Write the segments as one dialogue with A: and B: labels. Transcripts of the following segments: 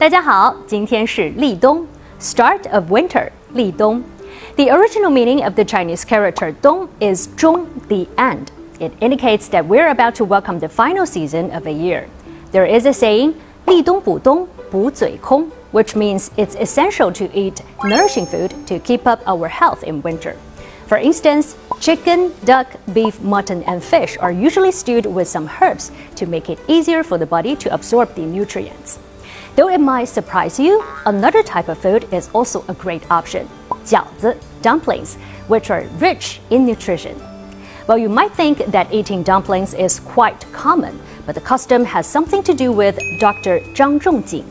A: 大家好，今天是立冬，Start of Winter，立冬。The original meaning of the Chinese character 冬 is 终 the end. It indicates that we're about to welcome the final season of a year. There is a saying, 立冬补冬，补嘴空 which means it's essential to eat nourishing food to keep up our health in winter. For instance, chicken, duck, beef, mutton, and fish are usually stewed with some herbs to make it easier for the body to absorb the nutrients. Though it might surprise you, another type of food is also a great option 饺子, dumplings, which are rich in nutrition. Well, you might think that eating dumplings is quite common, but the custom has something to do with Dr. Zhang Zhongjing.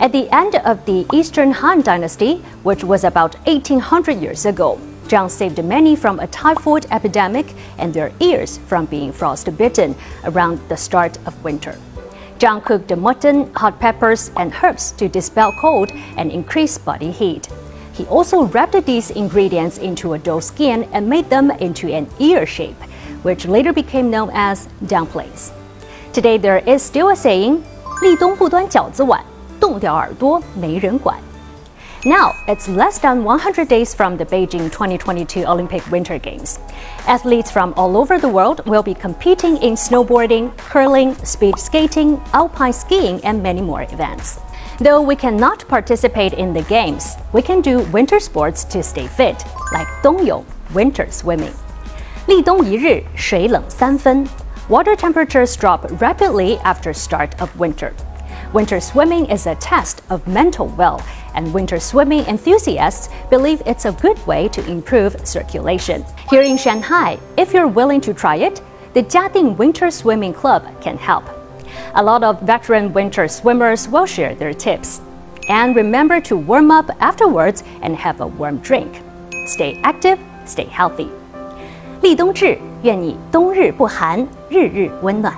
A: At the end of the Eastern Han Dynasty, which was about 1800 years ago, Zhang saved many from a typhoid epidemic and their ears from being frostbitten around the start of winter. Zhang cooked the mutton, hot peppers, and herbs to dispel cold and increase body heat. He also wrapped these ingredients into a dough skin and made them into an ear shape, which later became known as dumplings. Today there is still a saying, 立冬不端饺子碗，冻掉耳朵没人管。 now, it's less than 100 days from the Beijing 2022 Olympic Winter Games. Athletes from all over the world will be competing in snowboarding, curling, speed skating, alpine skiing, and many more events. Though we cannot participate in the games, we can do winter sports to stay fit, like 冬泳, winter swimming. 立冬一日，水冷三分. Water temperatures drop rapidly after start of winter. Winter swimming is a test of mental will, and winter swimming enthusiasts believe it's a good way to improve circulation. Here in Shanghai, if you're willing to try it, the Jiading Winter Swimming Club can help. A lot of veteran winter swimmers will share their tips. And remember to warm up afterwards and have a warm drink. Stay active, stay healthy. 立冬至，愿你冬日不寒，日日温暖。